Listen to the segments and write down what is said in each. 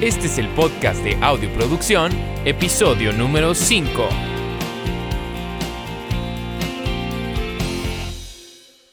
Este es el podcast de Audioproducción, episodio número 5.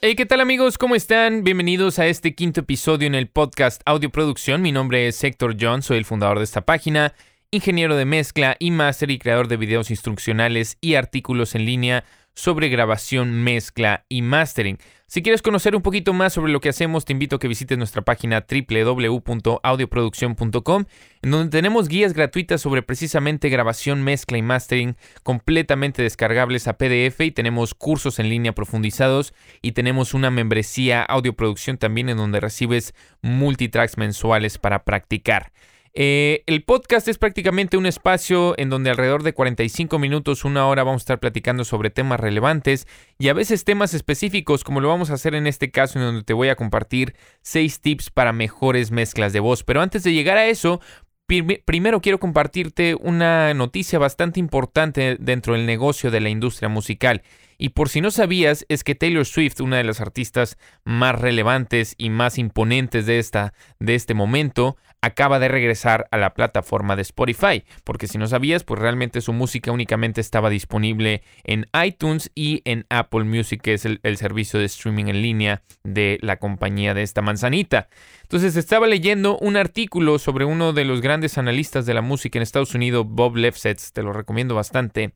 Hey, ¿qué tal amigos? ¿Cómo están? Bienvenidos a este quinto episodio en el podcast Audioproducción. Mi nombre es Héctor John, soy el fundador de esta página, ingeniero de mezcla y máster y creador de videos instruccionales y artículos en línea sobre grabación, mezcla y mastering. Si quieres conocer un poquito más sobre lo que hacemos, te invito a que visites nuestra página www.audioproducción.com, en donde tenemos guías gratuitas sobre precisamente grabación, mezcla y mastering completamente descargables a PDF y tenemos cursos en línea profundizados y tenemos una membresía audioproducción también en donde recibes multitracks mensuales para practicar. Eh, el podcast es prácticamente un espacio en donde alrededor de 45 minutos, una hora, vamos a estar platicando sobre temas relevantes y a veces temas específicos, como lo vamos a hacer en este caso, en donde te voy a compartir 6 tips para mejores mezclas de voz. Pero antes de llegar a eso, primero quiero compartirte una noticia bastante importante dentro del negocio de la industria musical. Y por si no sabías, es que Taylor Swift, una de las artistas más relevantes y más imponentes de, esta, de este momento, acaba de regresar a la plataforma de Spotify. Porque si no sabías, pues realmente su música únicamente estaba disponible en iTunes y en Apple Music, que es el, el servicio de streaming en línea de la compañía de esta manzanita. Entonces estaba leyendo un artículo sobre uno de los grandes analistas de la música en Estados Unidos, Bob Lefsetz, te lo recomiendo bastante.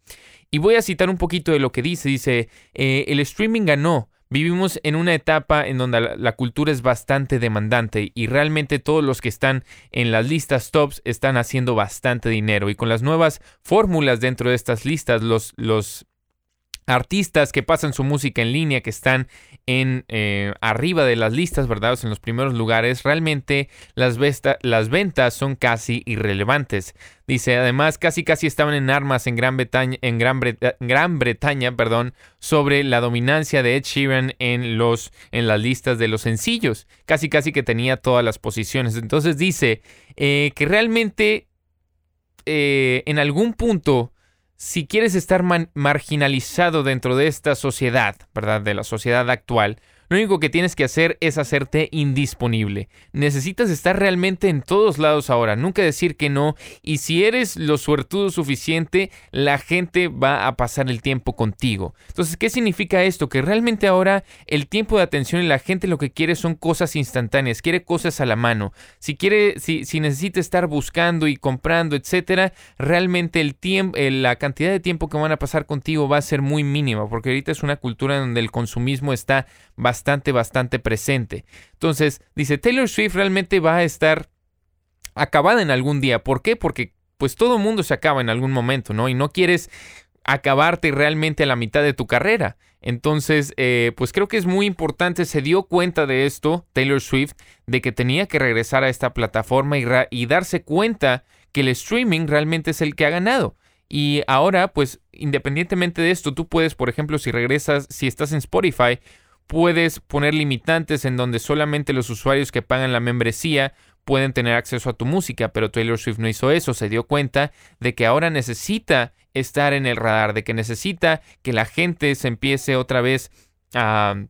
Y voy a citar un poquito de lo que dice. Dice, eh, el streaming ganó. Vivimos en una etapa en donde la, la, cultura es bastante demandante y realmente todos los que están en las listas tops están haciendo bastante dinero y con las nuevas fórmulas dentro de estas listas los, los artistas que pasan su música en línea, que están en eh, arriba de las listas, ¿verdad? en los primeros lugares, realmente las, las ventas son casi irrelevantes. Dice, además, casi casi estaban en armas en Gran Bretaña, en Gran, Gran Bretaña perdón, sobre la dominancia de Ed Sheeran en, los, en las listas de los sencillos. Casi casi que tenía todas las posiciones. Entonces dice eh, que realmente eh, en algún punto si quieres estar marginalizado dentro de esta sociedad, ¿verdad? De la sociedad actual, lo único que tienes que hacer es hacerte indisponible. Necesitas estar realmente en todos lados ahora, nunca decir que no. Y si eres lo suertudo suficiente, la gente va a pasar el tiempo contigo. Entonces, ¿qué significa esto? Que realmente ahora el tiempo de atención y la gente lo que quiere son cosas instantáneas, quiere cosas a la mano. Si quiere, si, si necesita estar buscando y comprando, etcétera, realmente el tiempo, la cantidad de tiempo que van a pasar contigo va a ser muy mínima, porque ahorita es una cultura donde el consumismo está bastante bastante, presente. Entonces, dice, Taylor Swift realmente va a estar acabada en algún día. ¿Por qué? Porque pues todo mundo se acaba en algún momento, ¿no? Y no quieres acabarte realmente a la mitad de tu carrera. Entonces, eh, pues creo que es muy importante, se dio cuenta de esto, Taylor Swift, de que tenía que regresar a esta plataforma y darse cuenta que el streaming realmente es el que ha ganado. Y ahora, pues, independientemente de esto, tú puedes, por ejemplo, si regresas, si estás en Spotify, puedes poner limitantes en donde solamente los usuarios que pagan la membresía pueden tener acceso a tu música, pero Taylor Swift no hizo eso, se dio cuenta de que ahora necesita estar en el radar, de que necesita que la gente se empiece otra vez a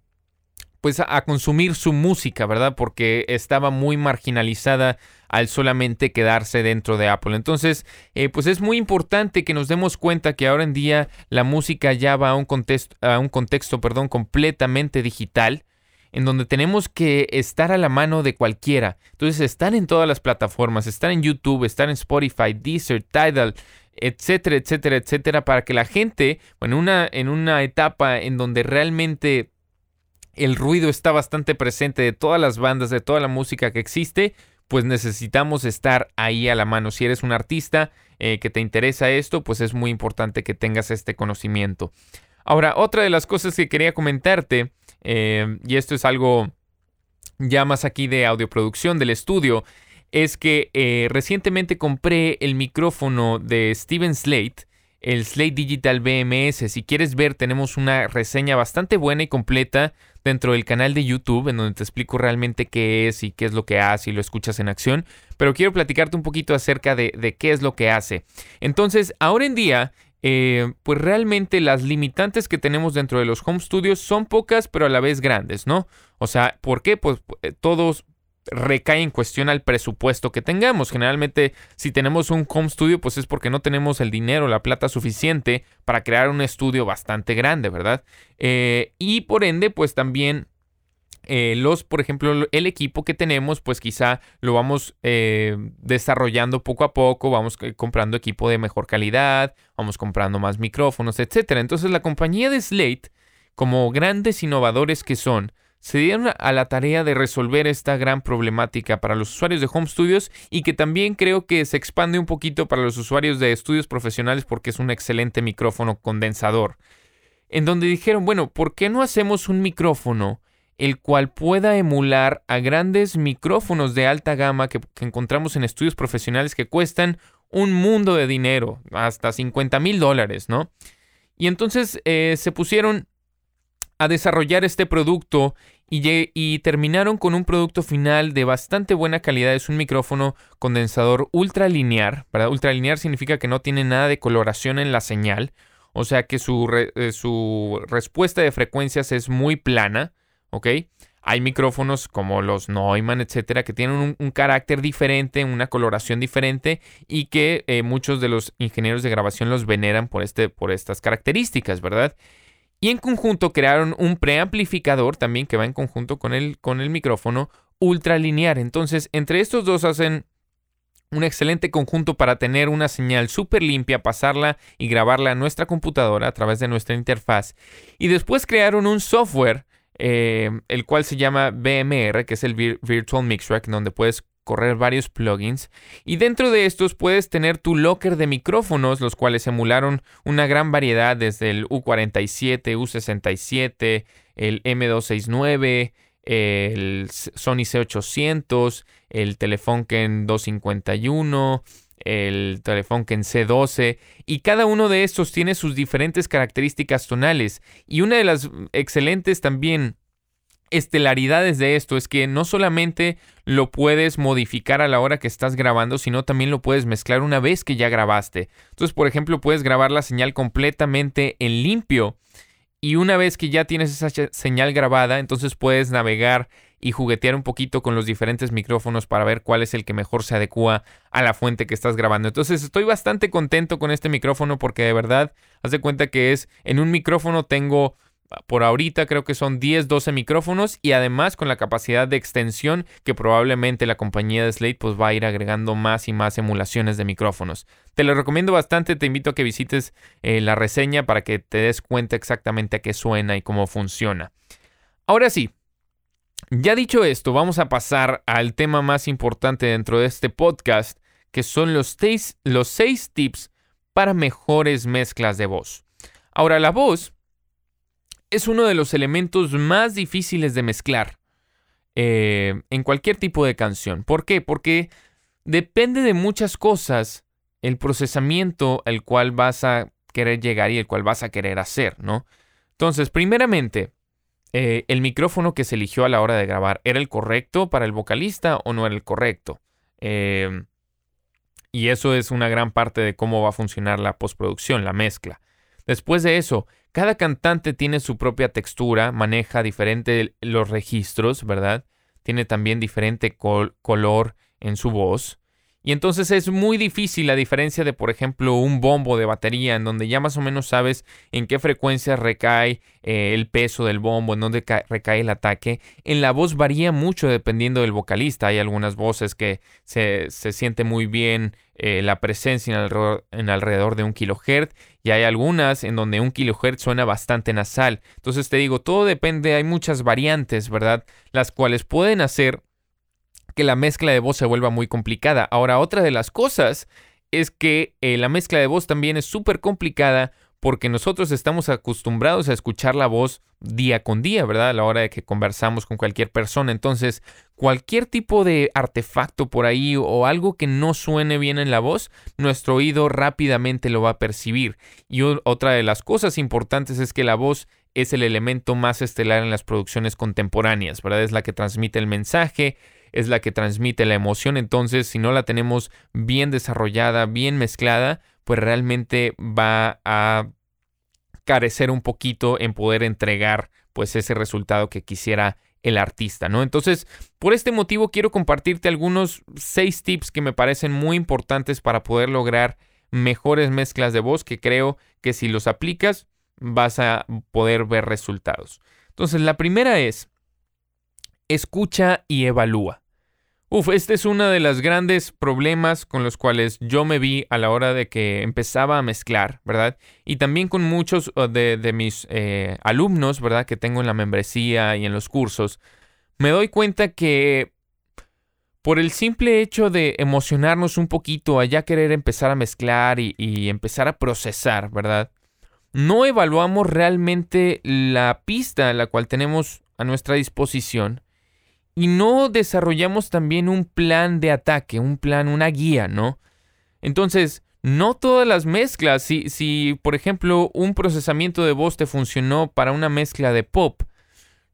pues a consumir su música, ¿verdad? Porque estaba muy marginalizada al solamente quedarse dentro de Apple. Entonces, eh, pues es muy importante que nos demos cuenta que ahora en día la música ya va a un contexto, a un contexto perdón, completamente digital en donde tenemos que estar a la mano de cualquiera. Entonces, están en todas las plataformas, están en YouTube, están en Spotify, Deezer, Tidal, etcétera, etcétera, etcétera, para que la gente, bueno, una, en una etapa en donde realmente el ruido está bastante presente de todas las bandas, de toda la música que existe, pues necesitamos estar ahí a la mano. Si eres un artista eh, que te interesa esto, pues es muy importante que tengas este conocimiento. Ahora, otra de las cosas que quería comentarte, eh, y esto es algo ya más aquí de audioproducción del estudio, es que eh, recientemente compré el micrófono de Steven Slate el Slate Digital BMS. Si quieres ver, tenemos una reseña bastante buena y completa dentro del canal de YouTube, en donde te explico realmente qué es y qué es lo que hace y lo escuchas en acción. Pero quiero platicarte un poquito acerca de, qué es lo que hace. Entonces, ahora en día, eh, pues realmente las limitantes que tenemos dentro de los home studios son pocas, pero a la vez grandes, ¿no? O sea, ¿por qué? Pues eh, todos recae en cuestión al presupuesto que tengamos. Generalmente, si tenemos un home studio, pues es porque no tenemos el dinero, la plata suficiente para crear un estudio bastante grande, ¿verdad? Eh, y por ende, pues también eh, los, por ejemplo, el equipo que tenemos, pues quizá lo vamos eh, desarrollando poco a poco, vamos comprando equipo de mejor calidad, vamos comprando más micrófonos, etc. Entonces la compañía de Slate, como grandes innovadores que son, se dieron a la tarea de resolver esta gran problemática para los usuarios de home studios y que también creo que se expande un poquito para los usuarios de estudios profesionales porque es un excelente micrófono condensador. En donde dijeron, bueno, ¿por qué no hacemos un micrófono el cual pueda emular a grandes micrófonos de alta gama que, encontramos en estudios profesionales que cuestan un mundo de dinero, hasta 50 mil dólares, ¿no? Y entonces eh, se pusieron a desarrollar este producto y, terminaron con un producto final de bastante buena calidad. Es un micrófono condensador ultralinear. ¿verdad? Ultralinear significa que no tiene nada de coloración en la señal. O sea que su, eh, respuesta de frecuencias es muy plana. Hay micrófonos como los Neumann, etcétera, que tienen un, carácter diferente, una coloración diferente y que eh, muchos de los ingenieros de grabación los veneran por, este, por estas características, ¿verdad? Y en conjunto crearon un preamplificador también que va en conjunto con el, con el micrófono ultralinear. Entonces, entre estos dos hacen un excelente conjunto para tener una señal súper limpia, pasarla y grabarla a nuestra computadora a través de nuestra interfaz. Y después crearon un software eh, el cual se llama BMR, que es el Virtual Mix Rack, donde puedes correr varios plugins y dentro de estos puedes tener tu locker de micrófonos los cuales emularon una gran variedad desde el U47, U67, el M269, el Sony C800, el Telefunken 251, el Telefunken C12 y cada uno de estos tiene sus diferentes características tonales y una de las excelentes también estelaridades de esto es que no solamente lo puedes modificar a la hora que estás grabando, sino también lo puedes mezclar una vez que ya grabaste. Entonces, por ejemplo, puedes grabar la señal completamente en limpio y una vez que ya tienes esa señal grabada, entonces puedes navegar y juguetear un poquito con los diferentes micrófonos para ver cuál es el que mejor se adecua a la fuente que estás grabando. Entonces estoy bastante contento con este micrófono porque de verdad, haz de cuenta que es en un micrófono tengo por ahorita creo que son 10, 12 micrófonos y además con la capacidad de extensión que probablemente la compañía de Slate pues va a ir agregando más y más emulaciones de micrófonos. Te lo recomiendo bastante, te invito a que visites eh, la reseña para que te des cuenta exactamente a qué suena y cómo funciona. Ahora sí, ya dicho esto, vamos a pasar al tema más importante dentro de este podcast, que son los seis, los seis tips para mejores mezclas de voz. Ahora, la voz es uno de los elementos más difíciles de mezclar eh, en cualquier tipo de canción. ¿Por qué? Porque depende de muchas cosas el procesamiento al cual vas a querer llegar y el cual vas a querer hacer, ¿no? Entonces, primeramente, eh, el micrófono que se eligió a la hora de grabar, ¿era el correcto para el vocalista o no era el correcto? Em, y eso es una gran parte de cómo va a funcionar la postproducción, la mezcla. Después de eso, cada cantante tiene su propia textura, maneja diferente los registros, ¿verdad? Tiene también diferente color en su voz. Y entonces es muy difícil la diferencia de, por ejemplo, un bombo de batería, en donde ya más o menos sabes en qué frecuencia recae eh, el peso del bombo, en dónde recae el ataque. En la voz varía mucho dependiendo del vocalista. Hay algunas voces que se, se siente muy bien eh, la presencia en alrededor, en alrededor, de un kilohertz y hay algunas en donde un kilohertz suena bastante nasal. Entonces te digo, todo depende, hay muchas variantes, ¿verdad? Las cuales pueden hacer que la mezcla de voz se vuelva muy complicada. Ahora, otra de las cosas es que eh, la mezcla de voz también es súper complicada porque nosotros estamos acostumbrados a escuchar la voz día con día, ¿verdad? A la hora de que conversamos con cualquier persona. Entonces, cualquier tipo de artefacto por ahí o algo que no suene bien en la voz, nuestro oído rápidamente lo va a percibir. Y otra de las cosas importantes es que la voz es el elemento más estelar en las producciones contemporáneas, ¿verdad? Es la que transmite el mensaje, es la que transmite la emoción. Entonces, si no la tenemos bien desarrollada, bien mezclada, pues realmente va a carecer un poquito en poder entregar pues ese resultado que quisiera el artista, ¿no? Entonces, por este motivo quiero compartirte algunos seis tips que me parecen muy importantes para poder lograr mejores mezclas de voz que creo que si los aplicas vas a poder ver resultados. Entonces, la primera es, escucha y evalúa. Uf, este es uno de los grandes problemas con los cuales yo me vi a la hora de que empezaba a mezclar, ¿verdad? Y también con muchos uh, de, mis eh, alumnos, ¿verdad? Que tengo en la membresía y en los cursos, me doy cuenta que por el simple hecho de emocionarnos un poquito a ya querer empezar a mezclar y empezar a procesar, ¿verdad? No evaluamos realmente la pista la cual tenemos a nuestra disposición y no desarrollamos también un plan de ataque, un plan, una guía, ¿no? Entonces, no todas las mezclas, si, si por ejemplo un procesamiento de voz te funcionó para una mezcla de pop,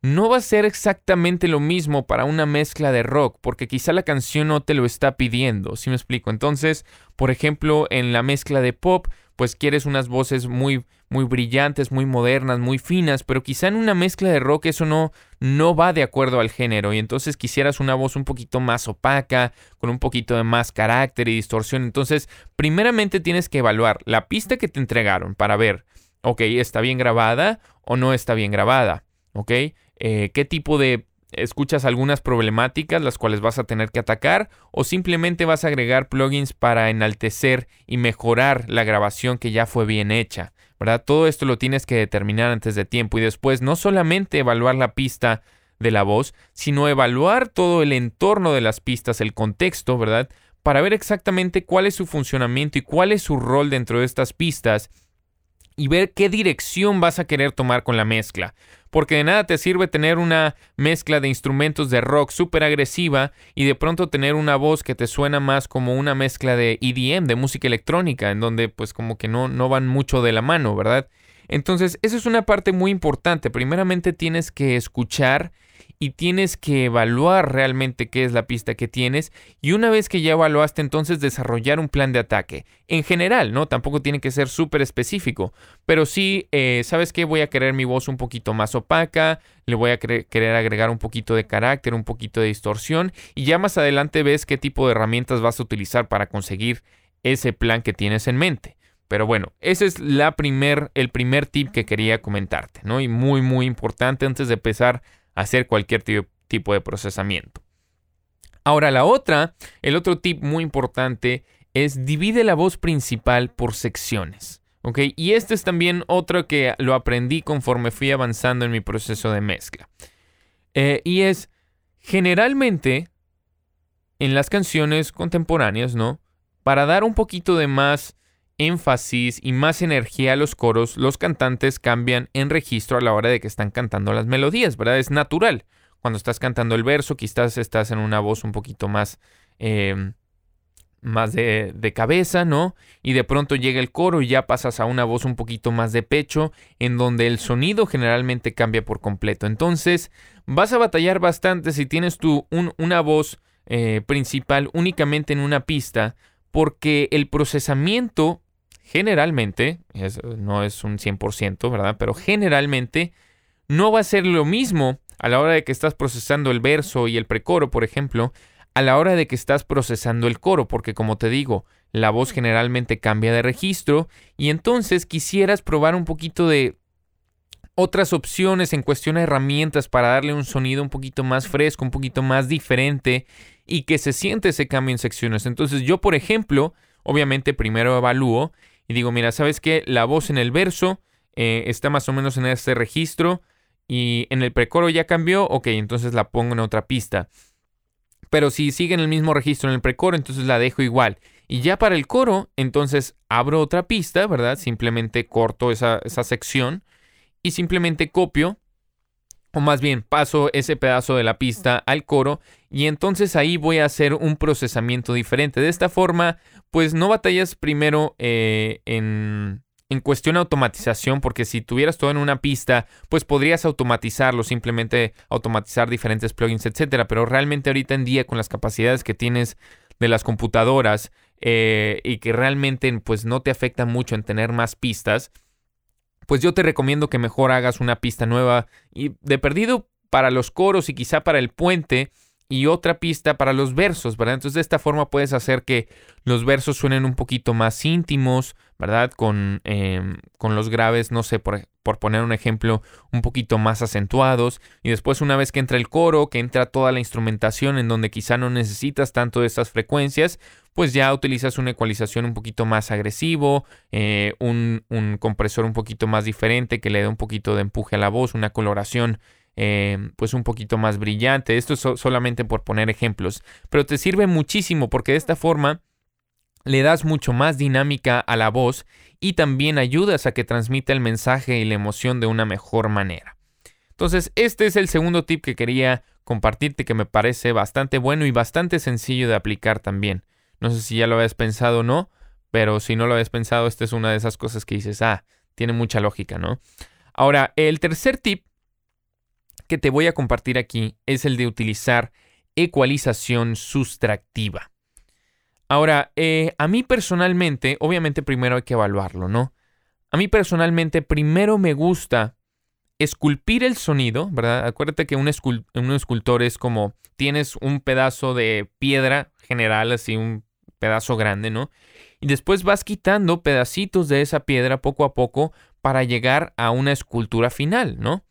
no va a ser exactamente lo mismo para una mezcla de rock, porque quizá la canción no te lo está pidiendo, ¿sí me explico? Entonces, por ejemplo, en la mezcla de pop, pues quieres unas voces muy, muy brillantes, muy modernas, muy finas, pero quizá en una mezcla de rock eso no, no va de acuerdo al género y entonces quisieras una voz un poquito más opaca, con un poquito de más carácter y distorsión. Entonces, primeramente tienes que evaluar la pista que te entregaron para ver, ok, ¿está bien grabada o no está bien grabada? ¿Ok? Eh, ¿Qué tipo de escuchas algunas problemáticas las cuales vas a tener que atacar o simplemente vas a agregar plugins para enaltecer y mejorar la grabación que ya fue bien hecha, ¿verdad? Todo esto lo tienes que determinar antes de tiempo y después no solamente evaluar la pista de la voz, sino evaluar todo el entorno de las pistas, el contexto, ¿verdad? Para ver exactamente cuál es su funcionamiento y cuál es su rol dentro de estas pistas y ver qué dirección vas a querer tomar con la mezcla porque de nada te sirve tener una mezcla de instrumentos de rock súper agresiva y de pronto tener una voz que te suena más como una mezcla de EDM, de música electrónica, en donde pues como que no, no van mucho de la mano, ¿verdad? Entonces, esa es una parte muy importante. Primeramente tienes que escuchar y tienes que evaluar realmente qué es la pista que tienes y una vez que ya evaluaste entonces desarrollar un plan de ataque. En general, ¿no? Tampoco tiene que ser súper específico, pero sí, eh, ¿sabes qué? Voy a querer mi voz un poquito más opaca, le voy a querer agregar un poquito de carácter, un poquito de distorsión y ya más adelante ves qué tipo de herramientas vas a utilizar para conseguir ese plan que tienes en mente. Pero bueno, ese es la primer, el primer tip que quería comentarte, ¿no? Y muy, muy importante antes de empezar hacer cualquier tipo de procesamiento. Ahora la otra, el otro tip muy importante es divide la voz principal por secciones. ¿ok? Y este es también otro que lo aprendí conforme fui avanzando en mi proceso de mezcla. Eh, y es, generalmente, en las canciones contemporáneas, ¿no? Para dar un poquito de más énfasis y más energía a los coros, los cantantes cambian en registro a la hora de que están cantando las melodías, ¿verdad? Es natural. Cuando estás cantando el verso, quizás estás en una voz un poquito más, em, más de, cabeza, ¿no? Y de pronto llega el coro y ya pasas a una voz un poquito más de pecho, en donde el sonido generalmente cambia por completo. Entonces, vas a batallar bastante si tienes tú una voz eh, principal únicamente en una pista, porque el procesamiento generalmente, no es un 100%, ¿verdad? Pero generalmente no va a ser lo mismo a la hora de que estás procesando el verso y el precoro, por ejemplo, a la hora de que estás procesando el coro, porque como te digo, la voz generalmente cambia de registro y entonces quisieras probar un poquito de otras opciones en cuestión de herramientas para darle un sonido un poquito más fresco, un poquito más diferente y que se siente ese cambio en secciones. Entonces yo, por ejemplo, obviamente primero evalúo y digo, mira, ¿sabes qué? La voz en el verso eh, está más o menos en este registro y en el precoro ya cambió, ok, entonces la pongo en otra pista. Pero si sigue en el mismo registro en el precoro, entonces la dejo igual. Y ya para el coro, entonces abro otra pista, ¿verdad? Simplemente corto esa, esa sección y simplemente copio, o más bien paso ese pedazo de la pista al coro y entonces ahí voy a hacer un procesamiento diferente. De esta forma, pues no batallas primero eh, en, en cuestión automatización, porque si tuvieras todo en una pista, pues podrías automatizarlo, simplemente automatizar diferentes plugins, etcétera. Pero realmente ahorita en día, con las capacidades que tienes de las computadoras eh, y que realmente pues no te afecta mucho en tener más pistas, pues yo te recomiendo que mejor hagas una pista nueva y de perdido para los coros y quizá para el puente y otra pista para los versos, ¿verdad? Entonces de esta forma puedes hacer que los versos suenen un poquito más íntimos, ¿verdad? Con, em, con los graves, no sé, por, por, poner un ejemplo, un poquito más acentuados. Y después una vez que entra el coro, que entra toda la instrumentación en donde quizá no necesitas tanto de estas frecuencias, pues ya utilizas una ecualización un poquito más agresivo, eh, un, un compresor un poquito más diferente que le dé un poquito de empuje a la voz, una coloración Em, pues un poquito más brillante. Esto es solamente por poner ejemplos, pero te sirve muchísimo porque de esta forma le das mucho más dinámica a la voz y también ayudas a que transmita el mensaje y la emoción de una mejor manera. Entonces, este es el segundo tip que quería compartirte que me parece bastante bueno y bastante sencillo de aplicar también. No sé si ya lo habías pensado o no, pero si no lo habías pensado, esta es una de esas cosas que dices, ah, tiene mucha lógica, ¿no? Ahora, el tercer tip que te voy a compartir aquí es el de utilizar ecualización sustractiva. Ahora, eh, a mí personalmente, obviamente primero hay que evaluarlo, ¿no? A mí personalmente primero me gusta esculpir el sonido, ¿verdad? Acuérdate que un, un escultor es como tienes un pedazo de piedra general, así un pedazo grande, ¿no? Y después vas quitando pedacitos de esa piedra poco a poco para llegar a una escultura final, ¿no?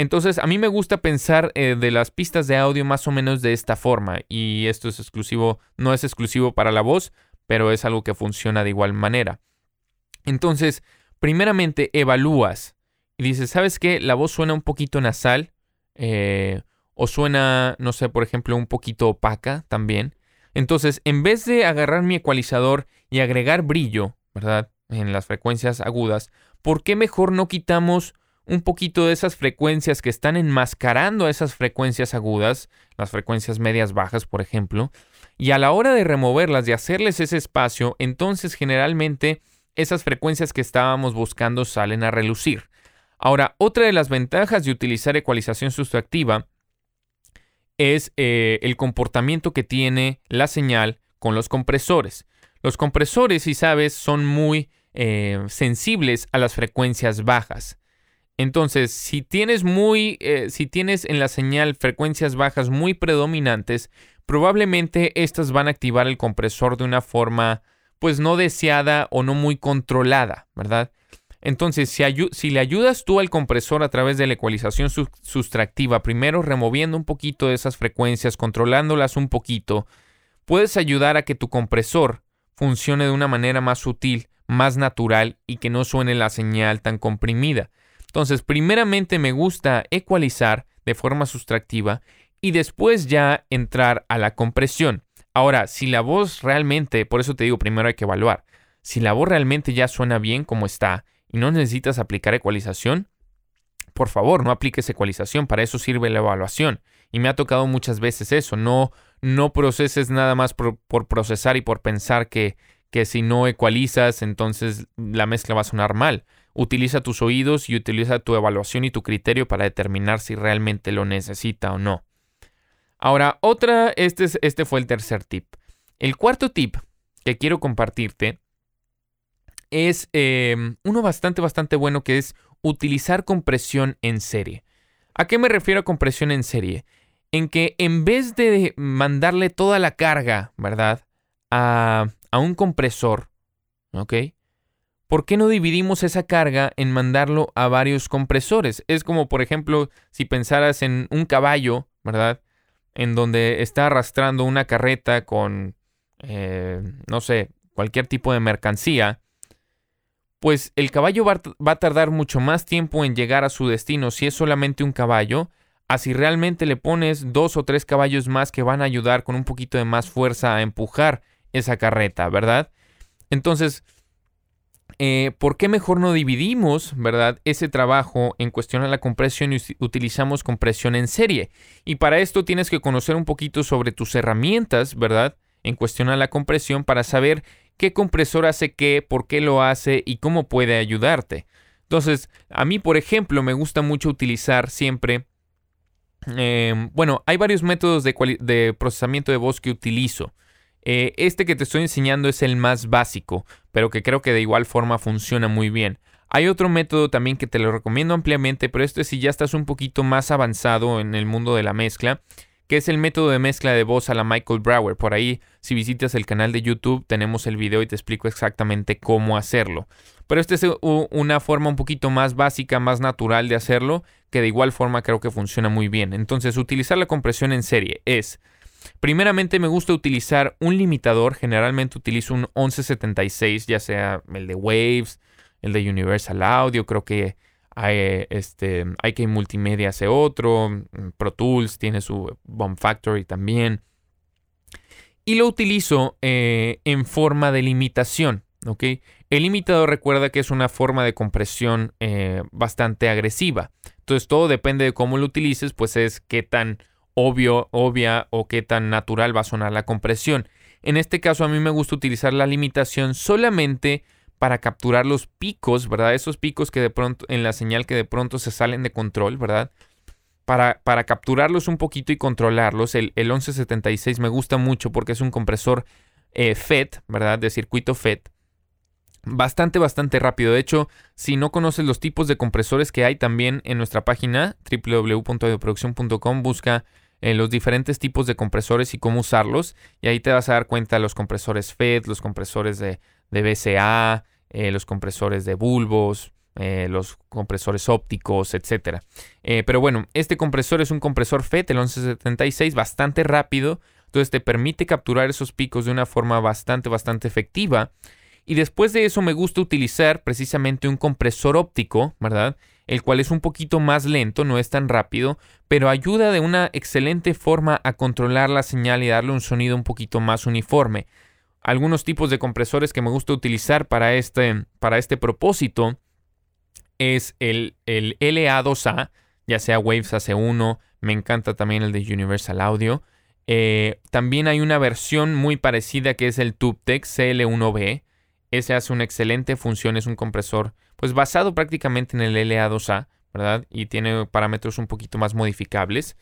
Entonces, a mí me gusta pensar eh, de las pistas de audio más o menos de esta forma. Y esto es exclusivo, no es exclusivo para la voz, pero es algo que funciona de igual manera. Entonces, primeramente evalúas y dices, ¿sabes qué? La voz suena un poquito nasal. Eh, o suena, no sé, por ejemplo, un poquito opaca también. Entonces, en vez de agarrar mi ecualizador y agregar brillo, ¿verdad? En las frecuencias agudas, ¿por qué mejor no quitamos un poquito de esas frecuencias que están enmascarando a esas frecuencias agudas, las frecuencias medias bajas, por ejemplo, y a la hora de removerlas, de hacerles ese espacio, entonces generalmente esas frecuencias que estábamos buscando salen a relucir. Ahora, otra de las ventajas de utilizar ecualización sustractiva es eh, el comportamiento que tiene la señal con los compresores. Los compresores, si sabes, son muy eh, sensibles a las frecuencias bajas. Entonces, si tienes muy, eh, si tienes en la señal frecuencias bajas muy predominantes, probablemente estas van a activar el compresor de una forma, pues no deseada o no muy controlada, ¿verdad? Entonces, si, si le ayudas tú al compresor a través de la ecualización sustractiva, primero removiendo un poquito de esas frecuencias, controlándolas un poquito, puedes ayudar a que tu compresor funcione de una manera más sutil, más natural y que no suene la señal tan comprimida. Entonces, primeramente me gusta ecualizar de forma sustractiva y después ya entrar a la compresión. Ahora, si la voz realmente, por eso te digo, primero hay que evaluar, si la voz realmente ya suena bien como está y no necesitas aplicar ecualización, por favor, no apliques ecualización, para eso sirve la evaluación. Y me ha tocado muchas veces eso, no, no proceses nada más por, procesar y por pensar que, que si no ecualizas, entonces la mezcla va a sonar mal. Utiliza tus oídos y utiliza tu evaluación y tu criterio para determinar si realmente lo necesita o no. Ahora, otra, este, este fue el tercer tip. El cuarto tip que quiero compartirte es em, uno bastante, bastante bueno que es utilizar compresión en serie. ¿A qué me refiero a compresión en serie? En que en vez de mandarle toda la carga, ¿verdad? A, a un compresor, ¿ok? ¿Por qué no dividimos esa carga en mandarlo a varios compresores? Es como, por ejemplo, si pensaras en un caballo, ¿verdad? En donde está arrastrando una carreta con, eh, no sé, cualquier tipo de mercancía, pues el caballo va, va, a tardar mucho más tiempo en llegar a su destino si es solamente un caballo, así realmente le pones dos o tres caballos más que van a ayudar con un poquito de más fuerza a empujar esa carreta, ¿verdad? Entonces, eh, ¿por qué mejor no dividimos, verdad, ese trabajo en cuestión a la compresión y utilizamos compresión en serie? Y para esto tienes que conocer un poquito sobre tus herramientas, ¿verdad? En cuestión a la compresión para saber qué compresor hace qué, por qué lo hace y cómo puede ayudarte. Entonces, a mí, por ejemplo, me gusta mucho utilizar siempre em, bueno, hay varios métodos de, procesamiento de voz que utilizo. Eh, este que te estoy enseñando es el más básico, pero que creo que de igual forma funciona muy bien. Hay otro método también que te lo recomiendo ampliamente, pero este si ya estás un poquito más avanzado en el mundo de la mezcla, que es el método de mezcla de voz a la Michael Brower. Por ahí, si visitas el canal de YouTube, tenemos el video y te explico exactamente cómo hacerlo. Pero esta es una forma un poquito más básica, más natural de hacerlo, que de igual forma creo que funciona muy bien. Entonces, utilizar la compresión en serie es... Primeramente me gusta utilizar un limitador, generalmente utilizo un 1176, ya sea el de Waves, el de Universal Audio, creo que hay, este, IK Multimedia hace otro, Pro Tools tiene su Bomb Factory también. Y lo utilizo eh, en forma de limitación. ¿ok? El limitador recuerda que es una forma de compresión eh, bastante agresiva. Entonces todo depende de cómo lo utilices, pues es qué tan obvio, obvia o qué tan natural va a sonar la compresión. En este caso a mí me gusta utilizar la limitación solamente para capturar los picos, ¿verdad? Esos picos que de pronto, en la señal que de pronto se salen de control, ¿verdad? Para, para capturarlos un poquito y controlarlos, el, 1176 me gusta mucho porque es un compresor eh, FET, ¿verdad? De circuito FET. Bastante, bastante rápido. De hecho, si no conoces los tipos de compresores que hay también en nuestra página www.audioproducción.com, busca eh, los diferentes tipos de compresores y cómo usarlos. Y ahí te vas a dar cuenta de los compresores FET, los compresores de, BCA, eh, los compresores de bulbos, eh, los compresores ópticos, etc. Eh, pero bueno, este compresor es un compresor FET, el 1176, bastante rápido, entonces te permite capturar esos picos de una forma bastante, bastante efectiva. Y después de eso me gusta utilizar precisamente un compresor óptico, ¿verdad? El cual es un poquito más lento, no es tan rápido, pero ayuda de una excelente forma a controlar la señal y darle un sonido un poquito más uniforme algunos tipos de compresores que me gusta utilizar para este, para este propósito es el, el LA2A, ya sea Waves AC1, me encanta también el de Universal Audio. Eh, también hay una versión muy parecida que es el TubeTech CL1B. Ese hace una excelente función, es un compresor pues basado prácticamente en el LA2A, ¿verdad? Y tiene parámetros un poquito más modificables.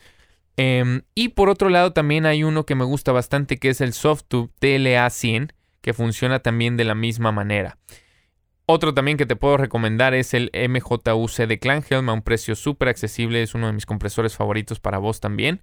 Em, y por otro lado también hay uno que me gusta bastante que es el Softube TLA100 que funciona también de la misma manera. Otro también que te puedo recomendar es el MJUC de Klanghelm a un precio súper accesible, es uno de mis compresores favoritos para voz también.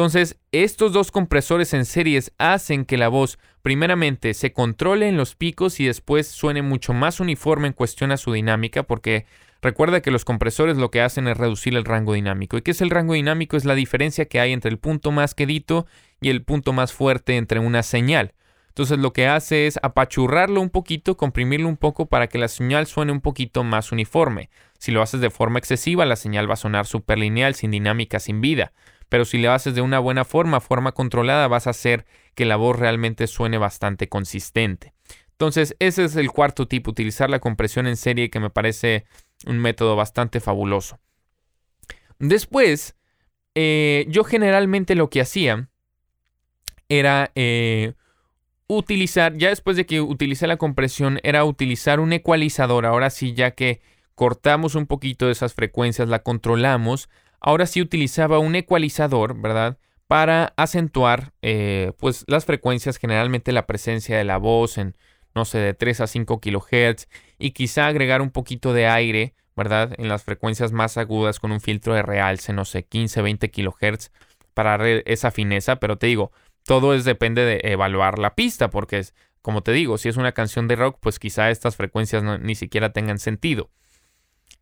Entonces, estos dos compresores en series hacen que la voz primeramente se controle en los picos y después suene mucho más uniforme en cuestión a su dinámica porque Recuerda que los compresores lo que hacen es reducir el rango dinámico. ¿Y qué es el rango dinámico? Es la diferencia que hay entre el punto más quedito y el punto más fuerte entre una señal. Entonces lo que hace es apachurrarlo un poquito, comprimirlo un poco para que la señal suene un poquito más uniforme. Si lo haces de forma excesiva, la señal va a sonar súper lineal, sin dinámica, sin vida. Pero si lo haces de una buena forma, forma controlada, vas a hacer que la voz realmente suene bastante consistente. Entonces, ese es el cuarto tipo, utilizar la compresión en serie que me parece un método bastante fabuloso. Después, eh, yo generalmente lo que hacía era eh, utilizar, ya después de que utilicé la compresión, era utilizar un ecualizador. Ahora sí, ya que cortamos un poquito de esas frecuencias, la controlamos. Ahora sí utilizaba un ecualizador, ¿verdad? Para acentuar, eh, pues, las frecuencias, generalmente la presencia de la voz en, no sé, de 3 a 5 kilohertz y quizá agregar un poquito de aire, ¿verdad? En las frecuencias más agudas con un filtro de realce, no sé, 15, 20 kilohertz para esa fineza, pero te digo, todo es depende de evaluar la pista, porque es, como te digo, si es una canción de rock, pues quizá estas frecuencias ni siquiera tengan sentido.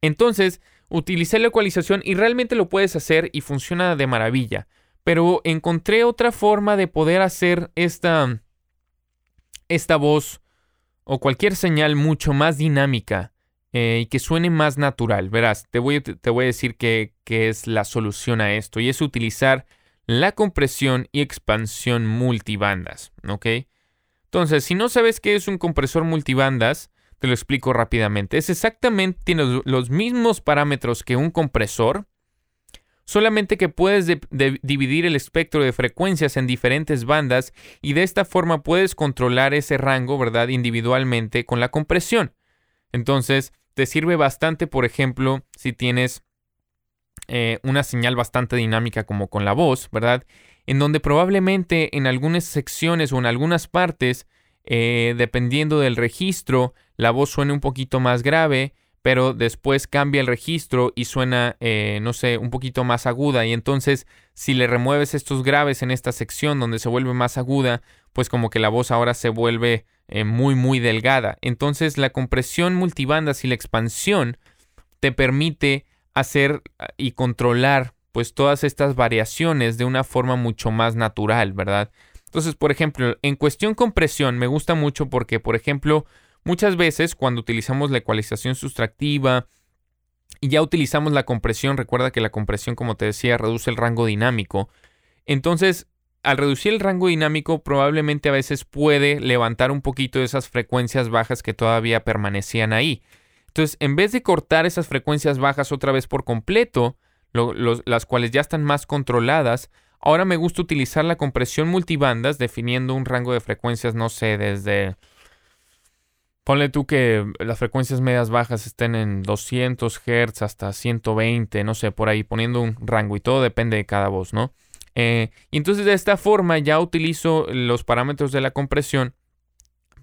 Entonces, utilicé la ecualización y realmente lo puedes hacer y funciona de maravilla. Pero encontré otra forma de poder hacer esta, esta voz o cualquier señal mucho más dinámica eh, y que suene más natural. Verás, te voy, te voy a decir qué es la solución a esto y es utilizar la compresión y expansión multibandas. ¿Ok? Entonces, si no sabes qué es un compresor multibandas, te lo explico rápidamente. Es exactamente, tiene los mismos parámetros que un compresor, solamente que puedes dividir el espectro de frecuencias en diferentes bandas y de esta forma puedes controlar ese rango, ¿verdad? Individualmente con la compresión. Entonces, te sirve bastante, por ejemplo, si tienes eh, una señal bastante dinámica como con la voz, ¿verdad? En donde probablemente en algunas secciones o en algunas partes, eh, dependiendo del registro, la voz suene un poquito más grave, pero después cambia el registro y suena, eh, no sé, un poquito más aguda. Y entonces, si le remueves estos graves en esta sección donde se vuelve más aguda, pues como que la voz ahora se vuelve eh, muy, muy delgada. Entonces, la compresión multibandas y la expansión te permite hacer ah, y controlar pues todas estas variaciones de una forma mucho más natural, ¿verdad? Entonces, por ejemplo, en cuestión compresión me gusta mucho porque, por ejemplo, Muchas veces cuando utilizamos la ecualización sustractiva y ya utilizamos la compresión, recuerda que la compresión, como te decía, reduce el rango dinámico. Entonces, al reducir el rango dinámico, probablemente a veces puede levantar un poquito de esas frecuencias bajas que todavía permanecían ahí. Entonces, en vez de cortar esas frecuencias bajas otra vez por completo, las cuales ya están más controladas, ahora me gusta utilizar la compresión multibandas definiendo un rango de frecuencias, no sé, desde Ponle tú que las frecuencias medias bajas estén en 200 Hz hasta 120, no sé, por ahí poniendo un rango y todo depende de cada voz, ¿no? Eh, y entonces de esta forma ya utilizo los parámetros de la compresión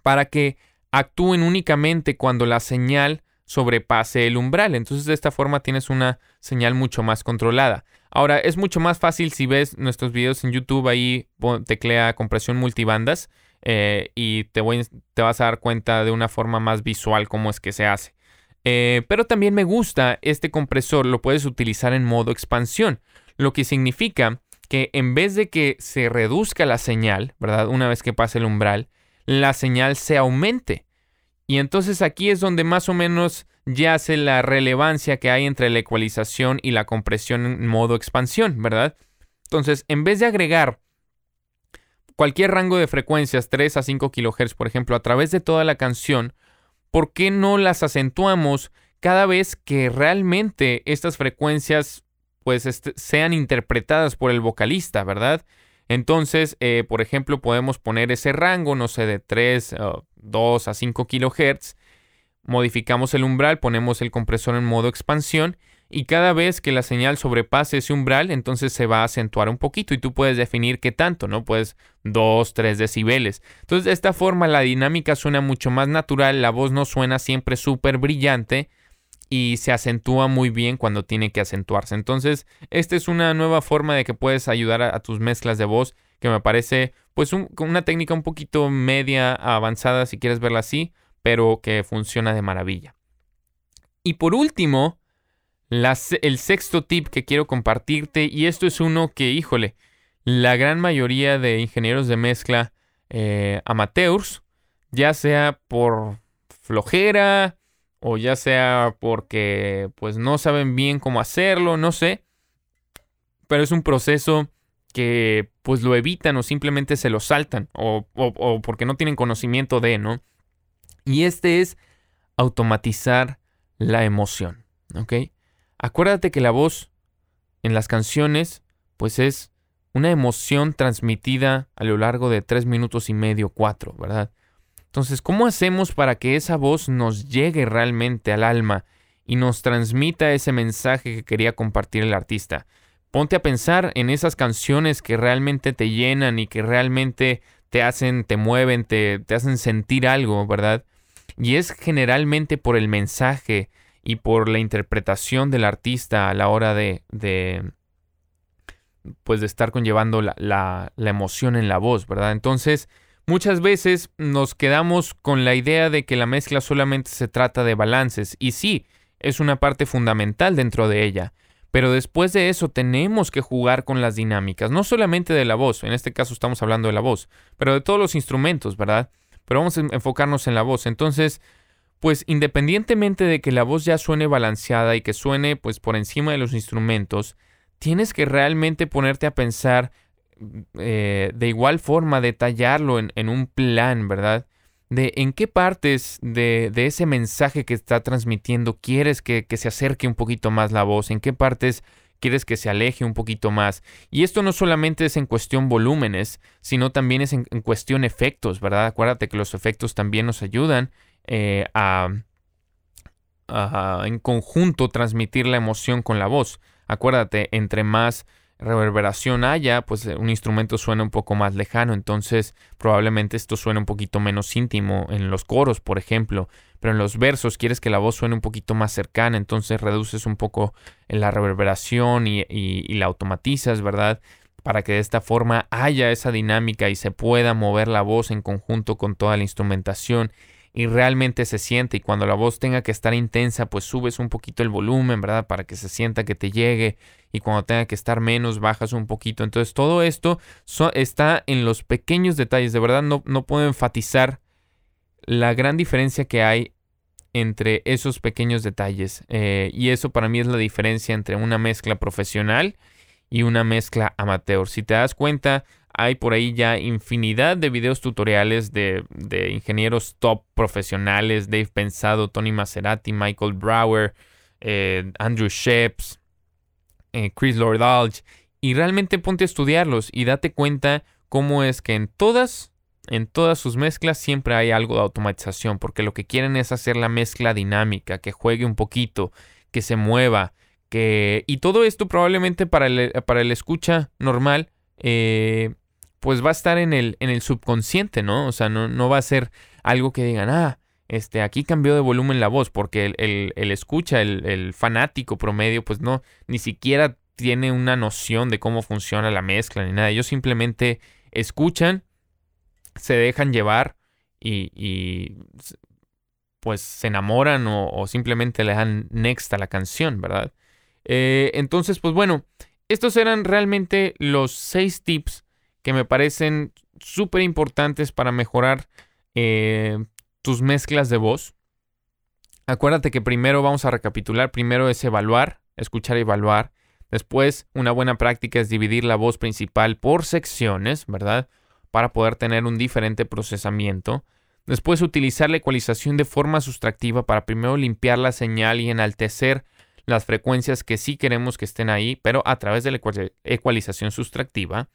para que actúen únicamente cuando la señal sobrepase el umbral. Entonces de esta forma tienes una señal mucho más controlada. Ahora es mucho más fácil si ves nuestros videos en YouTube ahí teclea compresión multibandas eh, y te, vas a dar cuenta de una forma más visual cómo es que se hace. Eh, pero también me gusta este compresor, lo puedes utilizar en modo expansión, lo que significa que en vez de que se reduzca la señal, ¿verdad? Una vez que pase el umbral, la señal se aumente. Y entonces aquí es donde más o menos yace la relevancia que hay entre la ecualización y la compresión en modo expansión, ¿verdad? Entonces, en vez de agregar cualquier rango de frecuencias, 3 a 5 kHz, por ejemplo, a través de toda la canción, ¿por qué no las acentuamos cada vez que realmente estas frecuencias pues este, sean interpretadas por el vocalista, ¿verdad? Entonces, eh, por ejemplo, podemos poner ese rango, no sé, de 3, 2 a 5 kHz, modificamos el umbral, ponemos el compresor en modo expansión y cada vez que la señal sobrepase ese umbral, entonces se va a acentuar un poquito y tú puedes definir qué tanto, ¿no? Puedes 2, 3 decibeles. Entonces de esta forma la dinámica suena mucho más natural, la voz no suena siempre súper brillante y se acentúa muy bien cuando tiene que acentuarse. Entonces esta es una nueva forma de que puedes ayudar a, tus mezclas de voz que me parece pues una técnica un poquito media avanzada si quieres verla así, pero que funciona de maravilla. Y por último, el sexto tip que quiero compartirte, y esto es uno que, híjole, la gran mayoría de ingenieros de mezcla eh, amateurs, ya sea por flojera o ya sea porque pues no saben bien cómo hacerlo, no sé, pero es un proceso que pues lo evitan o simplemente se lo saltan o, o porque no tienen conocimiento de, ¿no? Y este es automatizar la emoción, ¿ok? Acuérdate que la voz en las canciones, pues es una emoción transmitida a lo largo de tres minutos y medio, cuatro, ¿verdad? Entonces, ¿cómo hacemos para que esa voz nos llegue realmente al alma y nos transmita ese mensaje que quería compartir el artista? Ponte a pensar en esas canciones que realmente te llenan y que realmente te hacen, te mueven, te, te hacen sentir algo, ¿verdad? Y es generalmente por el mensaje, y por la interpretación del artista a la hora de, de pues de estar conllevando la, la, la, emoción en la voz, ¿verdad? Entonces, muchas veces nos quedamos con la idea de que la mezcla solamente se trata de balances, y sí, es una parte fundamental dentro de ella, pero después de eso tenemos que jugar con las dinámicas, no solamente de la voz, en este caso estamos hablando de la voz, pero de todos los instrumentos, ¿verdad? Pero vamos a enfocarnos en la voz. Entonces, pues independientemente de que la voz ya suene balanceada y que suene pues por encima de los instrumentos, tienes que realmente ponerte a pensar eh, de igual forma, detallarlo en, un plan, ¿verdad? De en qué partes de, ese mensaje que está transmitiendo quieres que, se acerque un poquito más la voz, en qué partes quieres que se aleje un poquito más. Y esto no solamente es en cuestión volúmenes, sino también es en, en cuestión efectos, ¿verdad? Acuérdate que los efectos también nos ayudan eh, a, en conjunto transmitir la emoción con la voz. Acuérdate, entre más reverberación haya, pues un instrumento suena un poco más lejano, entonces probablemente esto suene un poquito menos íntimo en los coros, por ejemplo, pero en los versos quieres que la voz suene un poquito más cercana, entonces reduces un poco la reverberación y, y la automatizas, ¿verdad? Para que de esta forma haya esa dinámica y se pueda mover la voz en conjunto con toda la instrumentación y realmente se siente y cuando la voz tenga que estar intensa pues subes un poquito el volumen, ¿verdad? Para que se sienta que te llegue y cuando tenga que estar menos bajas un poquito. Entonces todo esto está en los pequeños detalles, de verdad no, no puedo enfatizar la gran diferencia que hay entre esos pequeños detalles eh, y eso para mí es la diferencia entre una mezcla profesional y una mezcla amateur. Si te das cuenta, hay por ahí ya infinidad de videos tutoriales de, ingenieros top profesionales, Dave Pensado, Tony Maserati, Michael Brower, eh, Andrew Sheps, eh, Chris Lordalge, y realmente ponte a estudiarlos y date cuenta cómo es que en todas, en todas sus mezclas siempre hay algo de automatización, porque lo que quieren es hacer la mezcla dinámica, que juegue un poquito, que se mueva, que... Y todo esto probablemente para el, para el escucha normal eh, pues va a estar en el, en el subconsciente, ¿no? O sea, no, no va a ser algo que digan, ah, este, aquí cambió de volumen la voz, porque el, el, escucha, el, fanático promedio, pues no, ni siquiera tiene una noción de cómo funciona la mezcla ni nada. Ellos simplemente escuchan, se dejan llevar y, pues se enamoran o, simplemente le dan next a la canción, ¿verdad? Eh, entonces, pues bueno, estos eran realmente los seis tips que me parecen súper importantes para mejorar eh, tus mezclas de voz. Acuérdate que primero vamos a recapitular, primero es evaluar, escuchar y evaluar. Después, una buena práctica es dividir la voz principal por secciones, ¿verdad? Para poder tener un diferente procesamiento. Después, utilizar la ecualización de forma sustractiva para primero limpiar la señal y enaltecer las frecuencias que sí queremos que estén ahí, pero a través de la ecualización sustractiva.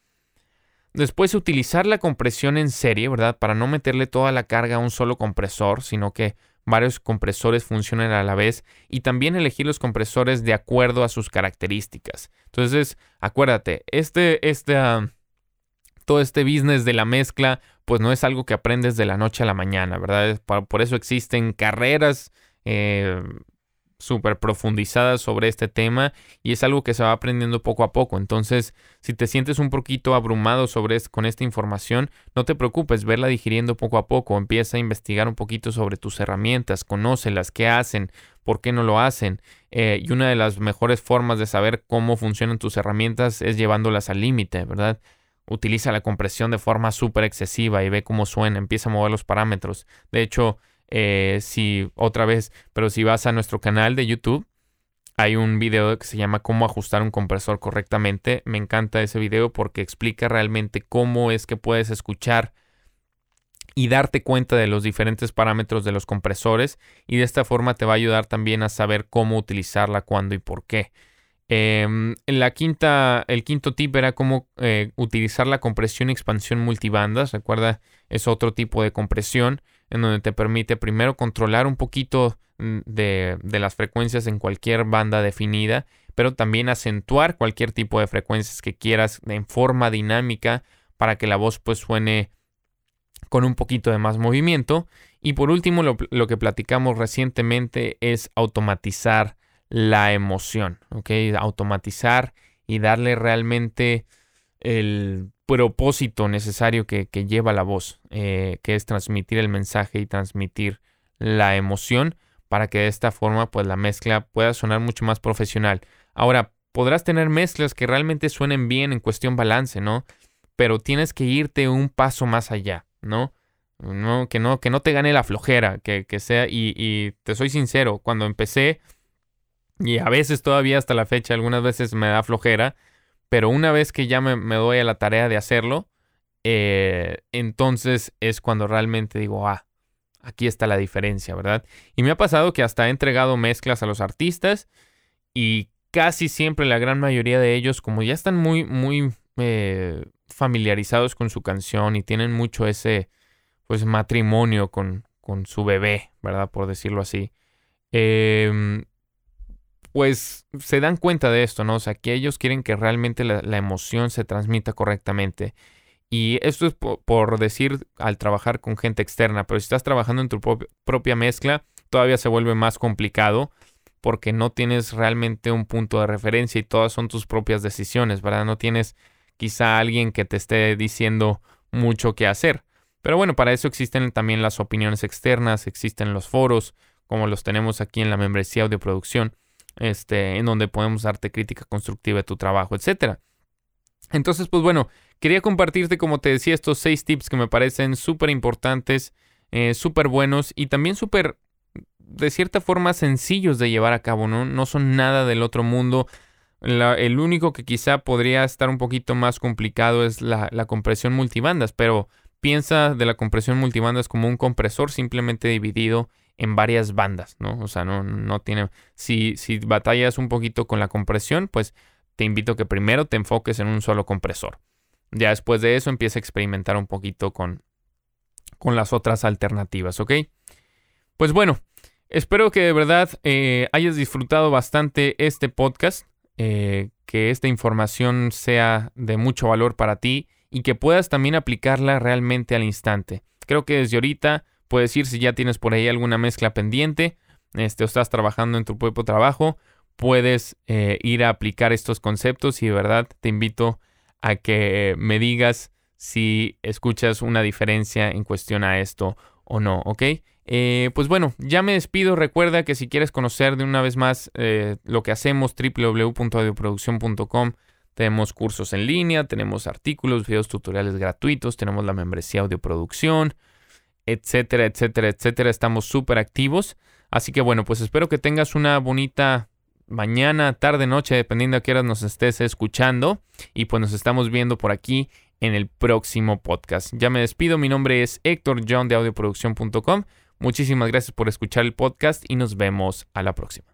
Después utilizar la compresión en serie, ¿verdad? Para no meterle toda la carga a un solo compresor, sino que varios compresores funcionen a la vez y también elegir los compresores de acuerdo a sus características. Entonces, acuérdate, este, este, ah, todo este business de la mezcla, pues no es algo que aprendes de la noche a la mañana, ¿verdad? Por, por eso existen carreras eh, súper profundizada sobre este tema y es algo que se va aprendiendo poco a poco. Entonces, si te sientes un poquito abrumado sobre con esta información, no te preocupes, verla digiriendo poco a poco. Empieza a investigar un poquito sobre tus herramientas, conócelas, qué hacen, por qué no lo hacen. Eh, y una de las mejores formas de saber cómo funcionan tus herramientas es llevándolas al límite, ¿verdad? Utiliza la compresión de forma súper excesiva y ve cómo suena, empieza a mover los parámetros. De hecho, eh, si otra vez, pero si vas a nuestro canal de YouTube, hay un video que se llama cómo ajustar un compresor correctamente. Me encanta ese video porque explica realmente cómo es que puedes escuchar y darte cuenta de los diferentes parámetros de los compresores y de esta forma te va a ayudar también a saber cómo utilizarla, cuándo y por qué. Em, la quinta, el quinto tip era cómo eh, utilizar la compresión y expansión multibandas. Recuerda, es otro tipo de compresión en donde te permite primero controlar un poquito mm, de, las frecuencias en cualquier banda definida, pero también acentuar cualquier tipo de frecuencias que quieras en forma dinámica para que la voz pues suene con un poquito de más movimiento. Y por último, lo, lo que platicamos recientemente es automatizar la emoción. Automatizar y darle realmente el propósito necesario que, lleva la voz, eh, que es transmitir el mensaje y transmitir la emoción para que de esta forma pues la mezcla pueda sonar mucho más profesional. Ahora, podrás tener mezclas que realmente suenen bien en cuestión balance, ¿no? Pero tienes que irte un paso más allá, ¿no? no que no, que no te gane la flojera, que, sea, y, y te soy sincero, cuando empecé, y a veces todavía hasta la fecha, algunas veces me da flojera, pero una vez que ya me, doy a la tarea de hacerlo, eh, entonces es cuando realmente digo, ah, aquí está la diferencia, ¿verdad? Y me ha pasado que hasta he entregado mezclas a los artistas y casi siempre la gran mayoría de ellos, como ya están muy, muy eh, familiarizados con su canción y tienen mucho ese, pues, matrimonio con, con su bebé, ¿verdad? Por decirlo así. Eh, pues se dan cuenta de esto, ¿no? O sea, que ellos quieren que realmente la, emoción se transmita correctamente. Y esto es por, decir al trabajar con gente externa, pero si estás trabajando en tu propia mezcla, todavía se vuelve más complicado porque no tienes realmente un punto de referencia y todas son tus propias decisiones, ¿verdad? No tienes quizá alguien que te esté diciendo mucho qué hacer. Pero bueno, para eso existen también las opiniones externas, existen los foros, como los tenemos aquí en la membresía de producción, este, en donde podemos darte crítica constructiva de tu trabajo, etc. Entonces, pues bueno, quería compartirte, como te decía, estos seis tips que me parecen súper importantes, eh, súper buenos y también súper, de cierta forma, sencillos de llevar a cabo, ¿no? No son nada del otro mundo. el único que quizá podría estar un poquito más complicado es la, la compresión multibandas, pero piensa de la compresión multibandas como un compresor simplemente dividido en varias bandas, ¿no? O sea, no, no tiene... Si, si batallas un poquito con la compresión, pues te invito a que primero te enfoques en un solo compresor. Ya después de eso empieza a experimentar un poquito con, con las otras alternativas, ¿ok? Pues bueno, espero que de verdad eh, hayas disfrutado bastante este podcast, eh, que esta información sea de mucho valor para ti y que puedas también aplicarla realmente al instante. Creo que desde ahorita Puedes ir si ya tienes por ahí alguna mezcla pendiente este, o estás trabajando en tu propio trabajo. Puedes eh, ir a aplicar estos conceptos y de verdad te invito a que me digas si escuchas una diferencia en cuestión a esto o no, ¿ok? Eh, pues bueno, ya me despido. Recuerda que si quieres conocer de una vez más eh, lo que hacemos, www.audioproducción.com, tenemos cursos en línea, tenemos artículos, videos tutoriales gratuitos, tenemos la membresía Audioproducción etcétera, etcétera, etcétera. Estamos súper activos. Así que bueno, pues espero que tengas una bonita mañana, tarde, noche, dependiendo a qué hora nos estés escuchando. Y pues nos estamos viendo por aquí en el próximo podcast. Ya me despido, mi nombre es Héctor John de audioproducción.com. Muchísimas gracias por escuchar el podcast y nos vemos a la próxima.